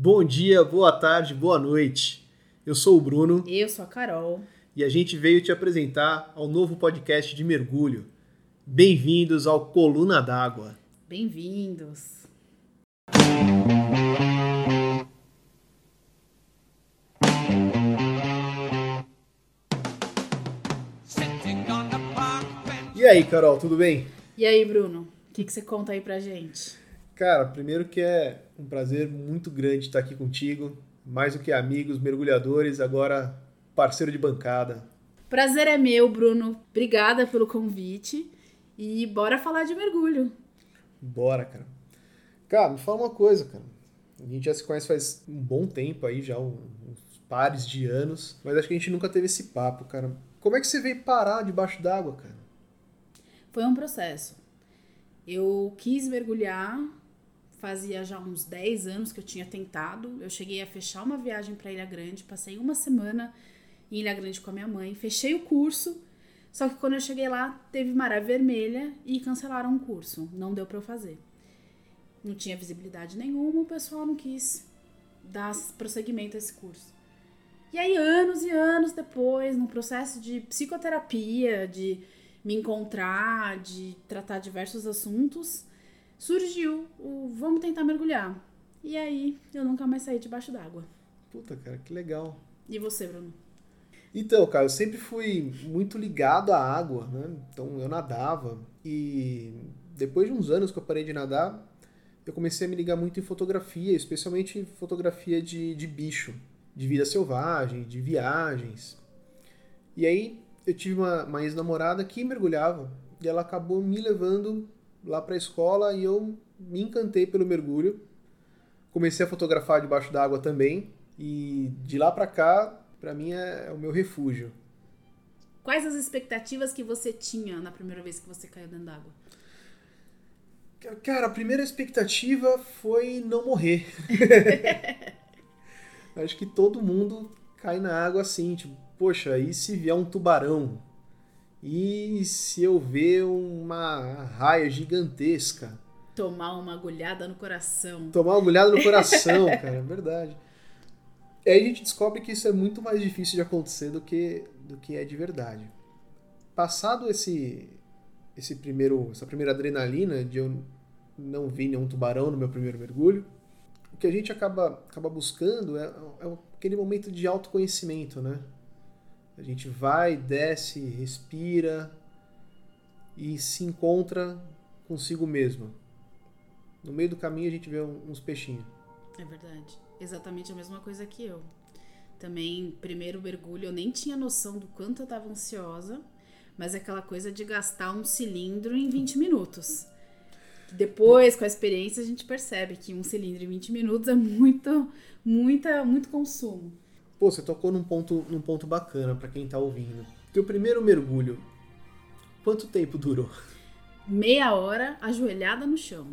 Bom dia, boa tarde, boa noite. Eu sou o Bruno Eu sou a Carol. e a gente veio te apresentar ao novo podcast de mergulho. Bem-vindos ao Coluna d'Água. Bem-vindos. E aí, Carol, tudo bem? E aí, Bruno? O que, que você conta aí pra gente? Cara, primeiro que é um prazer muito grande estar aqui contigo. Mais do que amigos, mergulhadores, agora parceiro de bancada. Prazer é meu, Bruno. Obrigada pelo convite. E bora falar de mergulho. Bora, cara. Cara, me fala uma coisa, cara. A gente já se conhece faz um bom tempo aí, já uns pares de anos, mas acho que a gente nunca teve esse papo, cara. Como é que você veio parar debaixo d'água, cara? Foi um processo. Eu quis mergulhar, fazia já uns 10 anos que eu tinha tentado. Eu cheguei a fechar uma viagem para Ilha Grande, passei uma semana em Ilha Grande com a minha mãe, fechei o curso. Só que quando eu cheguei lá, teve maré vermelha e cancelaram o curso. Não deu para eu fazer. Não tinha visibilidade nenhuma, o pessoal não quis dar prosseguimento a esse curso. E aí, anos e anos depois, num processo de psicoterapia, de me encontrar, de tratar diversos assuntos, surgiu o vamos tentar mergulhar. E aí, eu nunca mais saí debaixo d'água. Puta, cara, que legal. E você, Bruno? Então, cara, eu sempre fui muito ligado à água, né? Então eu nadava e depois de uns anos que eu parei de nadar, eu comecei a me ligar muito em fotografia, especialmente fotografia de, de bicho, de vida selvagem, de viagens. E aí eu tive uma, uma ex-namorada que mergulhava e ela acabou me levando lá pra escola e eu me encantei pelo mergulho. Comecei a fotografar debaixo d'água também e de lá pra cá, pra mim é, é o meu refúgio. Quais as expectativas que você tinha na primeira vez que você caiu dentro d'água? Cara, a primeira expectativa foi não morrer. Acho que todo mundo cai na água assim, tipo, poxa, e se vier um tubarão? E se eu ver uma raia gigantesca? Tomar uma agulhada no coração. Tomar uma agulhada no coração, cara, é verdade. E aí a gente descobre que isso é muito mais difícil de acontecer do que, do que é de verdade. Passado esse, esse primeiro, essa primeira adrenalina de eu não vi nenhum tubarão no meu primeiro mergulho, o que a gente acaba, acaba buscando é, é aquele momento de autoconhecimento, né? A gente vai, desce, respira e se encontra consigo mesmo. No meio do caminho a gente vê uns peixinhos. É verdade. Exatamente a mesma coisa que eu. Também, primeiro mergulho, eu nem tinha noção do quanto eu tava ansiosa, mas é aquela coisa de gastar um cilindro em 20 minutos. Depois, com a experiência, a gente percebe que um cilindro em 20 minutos é muito, muita, muito consumo. Pô, você tocou num ponto, num ponto bacana pra quem tá ouvindo. Teu primeiro mergulho, quanto tempo durou? Meia hora ajoelhada no chão.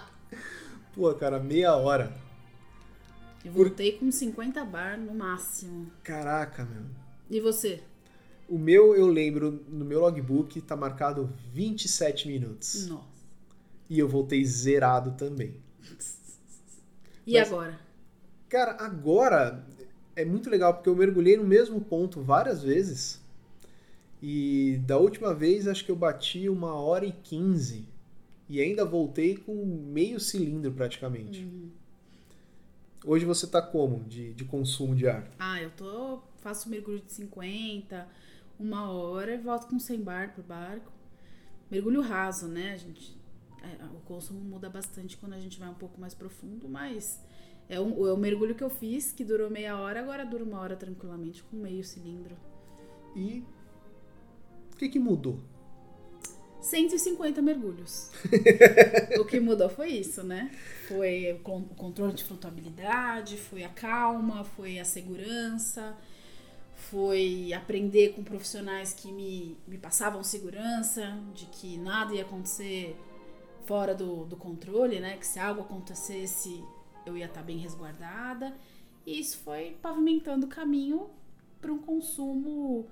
Pô, cara, meia hora. E voltei com 50 bar no máximo. Caraca, meu. E você? O meu, eu lembro, no meu logbook tá marcado 27 minutos. Nossa. E eu voltei zerado também. E Mas- agora? Cara, agora é muito legal porque eu mergulhei no mesmo ponto várias vezes. E da última vez acho que eu bati uma hora e quinze. E ainda voltei com meio cilindro praticamente. Hoje você tá como de, de consumo de ar? Ah, eu tô. Faço mergulho de 50, uma hora e volto com 100 bar pro barco. Mergulho raso, né? A gente, é, o consumo muda bastante quando a gente vai um pouco mais profundo, mas é, um, é o mergulho que eu fiz, que durou meia hora, agora dura uma hora tranquilamente, com meio cilindro. E o que, que mudou? 150 mergulhos. o que mudou foi isso, né? Foi o controle de flutuabilidade, foi a calma, foi a segurança, foi aprender com profissionais que me, me passavam segurança, de que nada ia acontecer fora do, do controle, né? Que se algo acontecesse, eu ia estar bem resguardada. E isso foi pavimentando o caminho para um consumo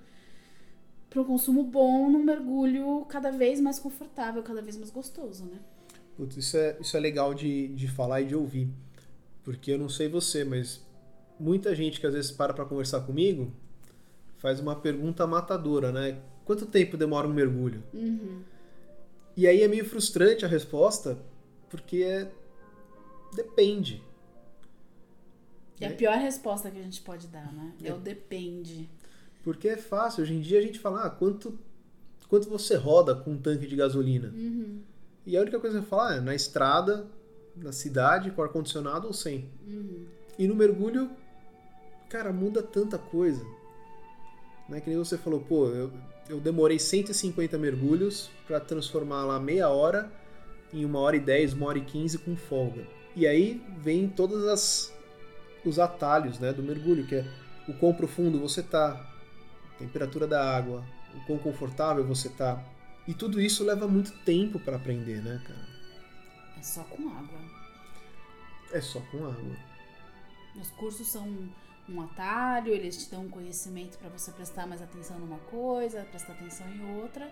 para um consumo bom num mergulho cada vez mais confortável, cada vez mais gostoso, né? Putz, isso é, isso é legal de, de falar e de ouvir. Porque eu não sei você, mas muita gente que às vezes para para conversar comigo faz uma pergunta matadora, né? Quanto tempo demora um mergulho? Uhum. E aí é meio frustrante a resposta, porque é... depende. É a pior resposta que a gente pode dar, né? É, é o depende. Porque é fácil. Hoje em dia a gente fala, ah, quanto, quanto você roda com um tanque de gasolina? Uhum. E a única coisa que eu falo é na estrada, na cidade, com ar-condicionado ou sem. Uhum. E no mergulho, cara, muda tanta coisa. Né? Que nem você falou, pô, eu, eu demorei 150 mergulhos para transformar lá meia hora em uma hora e dez, uma hora e quinze com folga. E aí vem todas as os atalhos, né, do mergulho, que é o quão profundo você tá, temperatura da água, o quão confortável você tá. E tudo isso leva muito tempo para aprender, né, cara? É só com água. É só com água. Os cursos são um atalho, eles te dão um conhecimento para você prestar mais atenção numa coisa, prestar atenção em outra.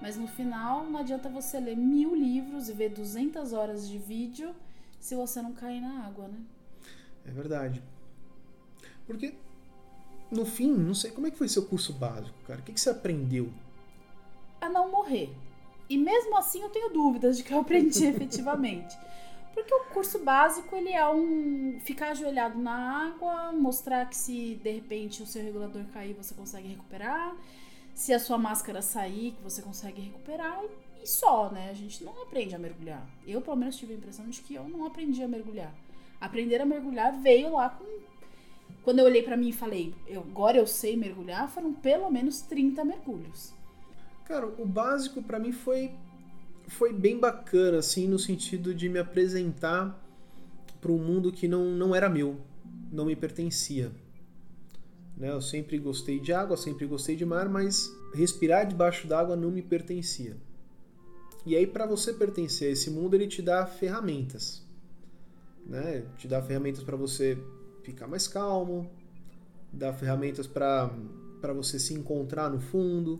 Mas no final, não adianta você ler mil livros e ver 200 horas de vídeo se você não cair na água, né? É verdade. Porque, no fim, não sei como é que foi seu curso básico, cara. O que, que você aprendeu? A não morrer. E mesmo assim eu tenho dúvidas de que eu aprendi efetivamente. Porque o curso básico, ele é um ficar ajoelhado na água, mostrar que se de repente o seu regulador cair, você consegue recuperar. Se a sua máscara sair, que você consegue recuperar. E só, né? A gente não aprende a mergulhar. Eu, pelo menos, tive a impressão de que eu não aprendi a mergulhar. Aprender a mergulhar veio lá com. Quando eu olhei para mim e falei, eu, agora eu sei mergulhar, foram pelo menos 30 mergulhos. Cara, o básico para mim foi foi bem bacana, assim, no sentido de me apresentar para um mundo que não, não era meu, não me pertencia. Né? Eu sempre gostei de água, sempre gostei de mar, mas respirar debaixo d'água não me pertencia. E aí, para você pertencer a esse mundo, ele te dá ferramentas. Né? Te dá ferramentas para você ficar mais calmo, dá ferramentas para você se encontrar no fundo,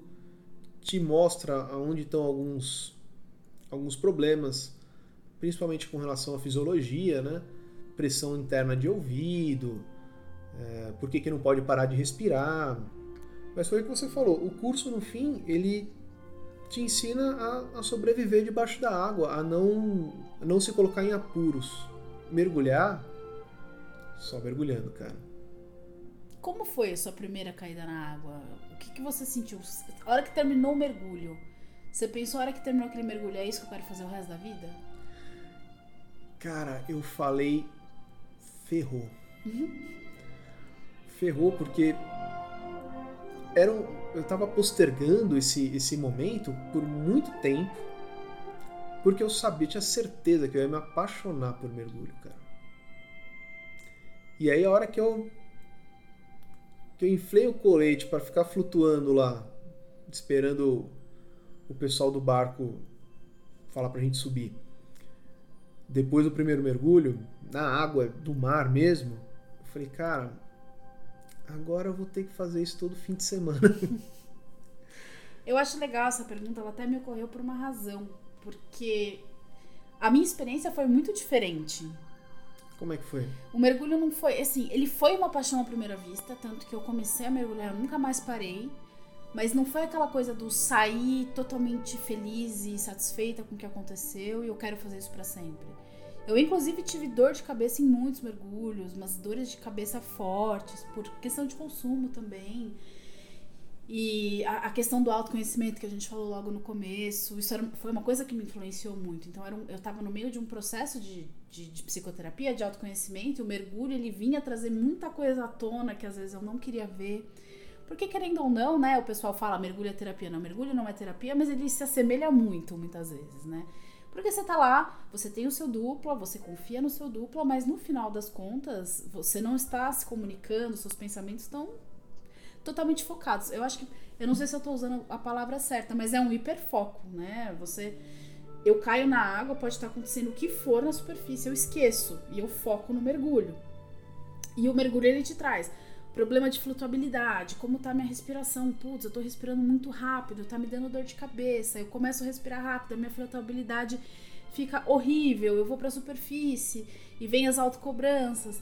te mostra onde estão alguns alguns problemas, principalmente com relação à fisiologia, né? Pressão interna de ouvido, é, por que, que não pode parar de respirar. Mas foi o que você falou, o curso no fim, ele te ensina a, a sobreviver debaixo da água, a não, a não se colocar em apuros. Mergulhar, só mergulhando, cara. Como foi a sua primeira caída na água? O que, que você sentiu? A hora que terminou o mergulho, você pensou, a hora que terminou aquele mergulho, é isso que eu quero fazer o resto da vida? Cara, eu falei ferrou. Uhum. Ferrou porque era um, eu tava postergando esse, esse momento por muito tempo porque eu sabia, tinha certeza que eu ia me apaixonar por mergulho, cara. E aí a hora que eu que eu inflei o colete para ficar flutuando lá, esperando o pessoal do barco falar pra gente subir. Depois do primeiro mergulho, na água do mar mesmo, eu falei, cara, agora eu vou ter que fazer isso todo fim de semana. Eu acho legal essa pergunta, ela até me ocorreu por uma razão, porque a minha experiência foi muito diferente. Como é que foi? O mergulho não foi, assim, ele foi uma paixão à primeira vista, tanto que eu comecei a mergulhar, eu nunca mais parei. Mas não foi aquela coisa do sair totalmente feliz e satisfeita com o que aconteceu e eu quero fazer isso para sempre. Eu, inclusive, tive dor de cabeça em muitos mergulhos, umas dores de cabeça fortes, por questão de consumo também. E a, a questão do autoconhecimento que a gente falou logo no começo, isso era, foi uma coisa que me influenciou muito. Então, um, eu estava no meio de um processo de, de, de, psicoterapia, de autoconhecimento, e o mergulho ele vinha trazer muita coisa à tona que às vezes eu não queria ver. Porque, querendo ou não, né, o pessoal fala mergulho é terapia. Não, mergulho não é terapia, mas ele se assemelha muito, muitas vezes, né? Porque você tá lá, você tem o seu dupla, você confia no seu dupla, mas no final das contas, você não está se comunicando, seus pensamentos estão totalmente focados. Eu acho que, eu não sei se eu tô usando a palavra certa, mas é um hiperfoco, né? Você eu caio na água, pode estar acontecendo o que for na superfície, eu esqueço e eu foco no mergulho. E o mergulho ele te traz Problema de flutuabilidade, como tá minha respiração? Putz, eu tô respirando muito rápido, tá me dando dor de cabeça. Eu começo a respirar rápido, a minha flutuabilidade fica horrível, eu vou para a superfície e vem as autocobranças.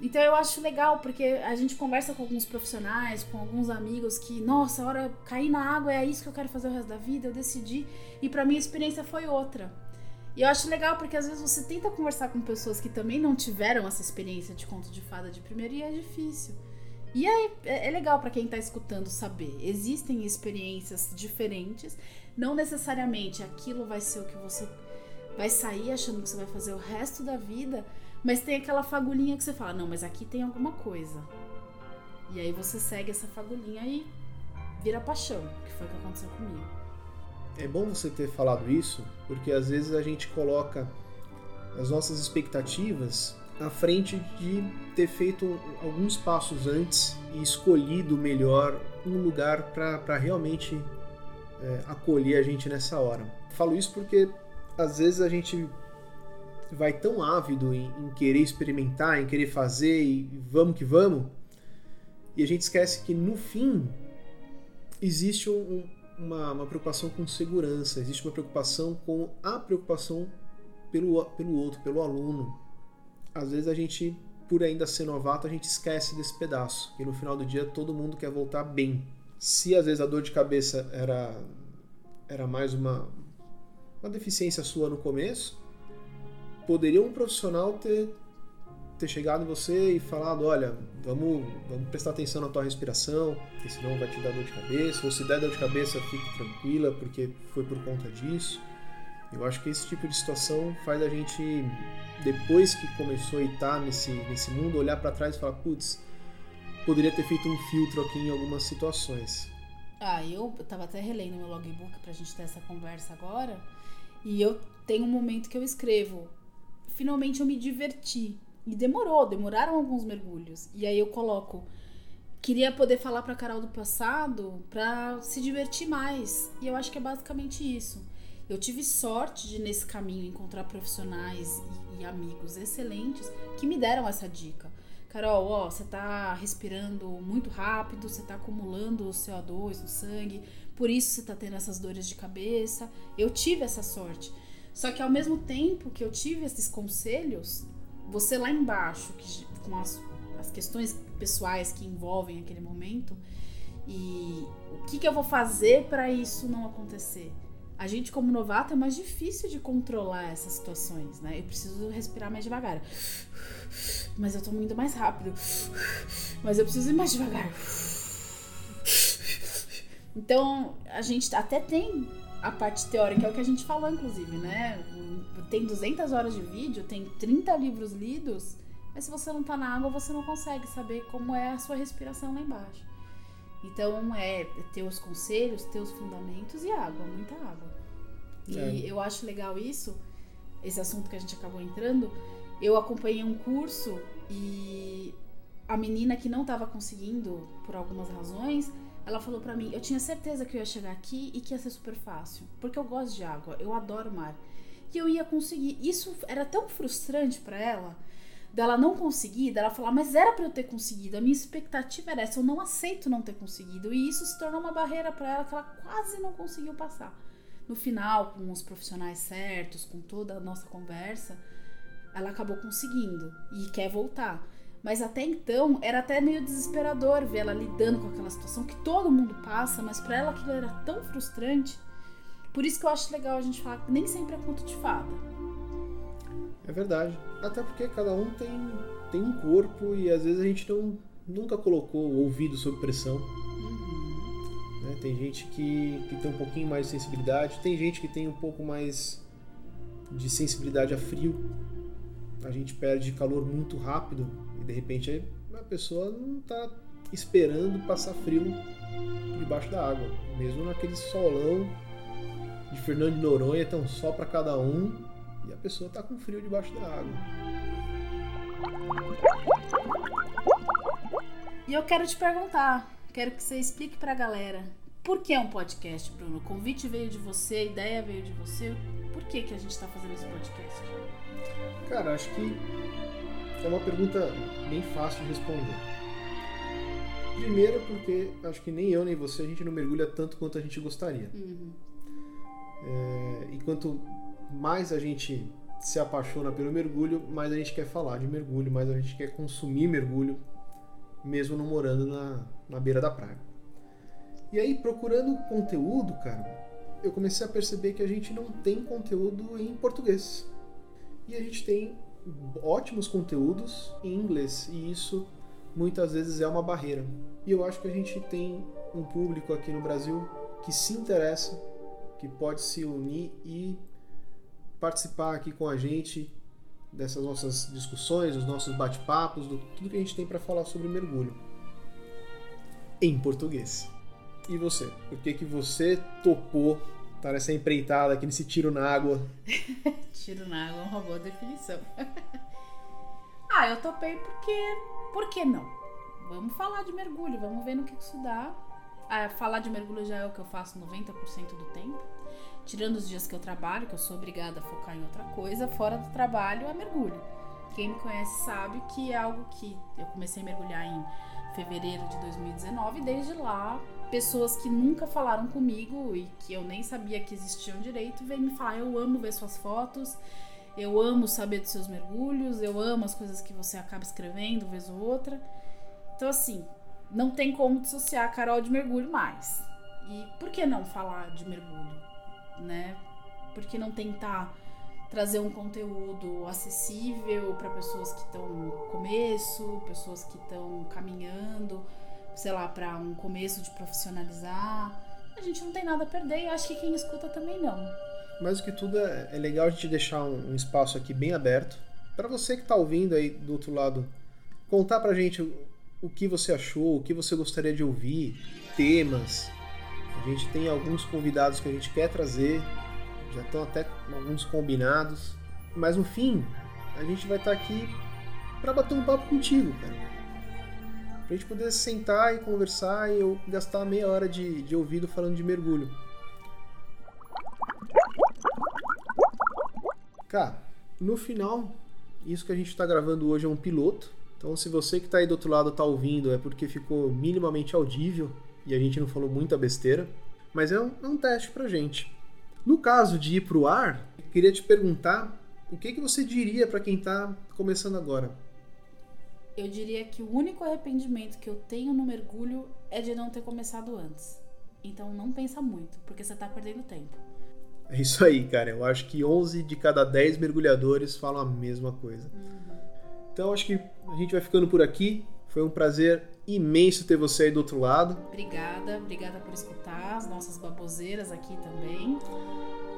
Então eu acho legal porque a gente conversa com alguns profissionais, com alguns amigos que, nossa, a hora cair na água é isso que eu quero fazer o resto da vida, eu decidi e para mim a experiência foi outra. E eu acho legal porque às vezes você tenta conversar com pessoas que também não tiveram essa experiência de conto de fada de primeiro e é difícil. E aí é, é legal para quem tá escutando saber. Existem experiências diferentes, não necessariamente aquilo vai ser o que você vai sair achando que você vai fazer o resto da vida, mas tem aquela fagulhinha que você fala: "Não, mas aqui tem alguma coisa". E aí você segue essa fagulhinha e vira paixão, que foi o que aconteceu comigo. É bom você ter falado isso, porque às vezes a gente coloca as nossas expectativas à frente de ter feito alguns passos antes e escolhido melhor um lugar para realmente é, acolher a gente nessa hora. Falo isso porque às vezes a gente vai tão ávido em, em querer experimentar, em querer fazer e vamos que vamos, e a gente esquece que no fim existe um, uma, uma preocupação com segurança, existe uma preocupação com a preocupação pelo, pelo outro, pelo aluno. Às vezes a gente, por ainda ser novato, a gente esquece desse pedaço. E no final do dia todo mundo quer voltar bem. Se às vezes a dor de cabeça era, era mais uma, uma deficiência sua no começo, poderia um profissional ter ter chegado em você e falado, olha, vamos, vamos prestar atenção na tua respiração, porque senão vai te dar dor de cabeça, ou se der dor de cabeça, fique tranquila, porque foi por conta disso. Eu acho que esse tipo de situação faz a gente, depois que começou a estar nesse, nesse mundo, olhar para trás e falar, putz, poderia ter feito um filtro aqui em algumas situações. Ah, eu tava até relendo meu logbook pra gente ter essa conversa agora, e eu tenho um momento que eu escrevo, finalmente eu me diverti e demorou, demoraram alguns mergulhos. E aí eu coloco. Queria poder falar pra Carol do passado pra se divertir mais. E eu acho que é basicamente isso. Eu tive sorte de, nesse caminho, encontrar profissionais e, e amigos excelentes que me deram essa dica. Carol, ó, você tá respirando muito rápido, você tá acumulando o CO2 no sangue, por isso você tá tendo essas dores de cabeça. Eu tive essa sorte. Só que ao mesmo tempo que eu tive esses conselhos, você lá embaixo, que, com as, as questões pessoais que envolvem aquele momento, e o que, que eu vou fazer para isso não acontecer? A gente, como novato, é mais difícil de controlar essas situações, né? Eu preciso respirar mais devagar. Mas eu tô indo mais rápido. Mas eu preciso ir mais devagar. Então, a gente até tem a parte teórica, é o que a gente falou, inclusive, né? tem 200 horas de vídeo, tem 30 livros lidos, mas se você não tá na água, você não consegue saber como é a sua respiração lá embaixo. Então é ter os conselhos, ter os fundamentos e água, muita água. E é. eu acho legal isso, esse assunto que a gente acabou entrando. Eu acompanhei um curso e a menina que não estava conseguindo, por algumas razões, ela falou para mim: eu tinha certeza que eu ia chegar aqui e que ia ser super fácil, porque eu gosto de água, eu adoro mar que eu ia conseguir. Isso era tão frustrante para ela, dela não conseguir, dela falar, mas era para eu ter conseguido. A minha expectativa era essa, eu não aceito não ter conseguido. E isso se tornou uma barreira para ela que ela quase não conseguiu passar. No final, com os profissionais certos, com toda a nossa conversa, ela acabou conseguindo e quer voltar. Mas até então era até meio desesperador ver ela lidando com aquela situação que todo mundo passa, mas para ela aquilo era tão frustrante por isso que eu acho legal a gente falar que nem sempre é conto de fada. É verdade. Até porque cada um tem, tem um corpo e às vezes a gente não, nunca colocou o ouvido sob pressão. Uhum. Né? Tem gente que, que tem um pouquinho mais de sensibilidade, tem gente que tem um pouco mais de sensibilidade a frio. A gente perde calor muito rápido e de repente a pessoa não está esperando passar frio debaixo da água, mesmo naquele solão de Fernando de Noronha, então só para cada um, e a pessoa tá com frio debaixo da água. E eu quero te perguntar, quero que você explique pra galera, por que é um podcast, Bruno? O convite veio de você, a ideia veio de você, por que, que a gente tá fazendo esse podcast? Cara, acho que é uma pergunta bem fácil de responder. Primeiro porque acho que nem eu nem você a gente não mergulha tanto quanto a gente gostaria. Uhum. É, enquanto mais a gente se apaixona pelo mergulho, mais a gente quer falar de mergulho, mais a gente quer consumir mergulho, mesmo não morando na, na beira da praia. E aí, procurando conteúdo, cara, eu comecei a perceber que a gente não tem conteúdo em português. E a gente tem ótimos conteúdos em inglês, e isso muitas vezes é uma barreira. E eu acho que a gente tem um público aqui no Brasil que se interessa, que pode se unir e participar aqui com a gente dessas nossas discussões, dos nossos bate-papos, do tudo que a gente tem para falar sobre mergulho em português. E você? Por que que você topou estar nessa empreitada aqui nesse tiro na água? tiro na água é uma boa definição. ah, eu topei porque por que não? Vamos falar de mergulho, vamos ver no que isso dá. Ah, falar de mergulho já é o que eu faço 90% do tempo. Tirando os dias que eu trabalho, que eu sou obrigada a focar em outra coisa, fora do trabalho é mergulho. Quem me conhece sabe que é algo que eu comecei a mergulhar em fevereiro de 2019 e desde lá pessoas que nunca falaram comigo e que eu nem sabia que existiam direito vêm me falar: eu amo ver suas fotos, eu amo saber dos seus mergulhos, eu amo as coisas que você acaba escrevendo, vez ou outra. Então, assim, não tem como dissociar a Carol de mergulho mais. E por que não falar de mergulho, né? Por que não tentar trazer um conteúdo acessível para pessoas que estão no começo, pessoas que estão caminhando, sei lá, para um começo de profissionalizar? A gente não tem nada a perder e acho que quem escuta também não. Mais do que tudo, é, é legal a gente deixar um, espaço aqui bem aberto para você que está ouvindo aí do outro lado contar pra gente o que você achou, o que você gostaria de ouvir, temas. A gente tem alguns convidados que a gente quer trazer, já estão até alguns combinados. Mas no fim, a gente vai estar tá aqui para bater um papo contigo, cara. Pra gente poder sentar e conversar e eu gastar meia hora de, de ouvido falando de mergulho. Cara, no final, isso que a gente está gravando hoje é um piloto. Então, se você que está aí do outro lado está ouvindo, é porque ficou minimamente audível e a gente não falou muita besteira. Mas é um, é um teste pra gente. No caso de ir pro ar, queria te perguntar o que, que você diria para quem está começando agora? Eu diria que o único arrependimento que eu tenho no mergulho é de não ter começado antes. Então não pensa muito, porque você está perdendo tempo. É isso aí, cara. Eu acho que 11 de cada 10 mergulhadores falam a mesma coisa. Uhum. Então acho que a gente vai ficando por aqui. Foi um prazer imenso ter você aí do outro lado. Obrigada, obrigada por escutar as nossas baboseiras aqui também.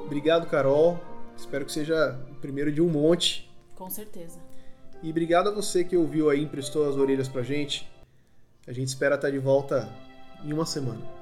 Obrigado, Carol. Espero que seja o primeiro de um monte. Com certeza. E obrigado a você que ouviu aí, emprestou as orelhas pra gente. A gente espera estar de volta em uma semana.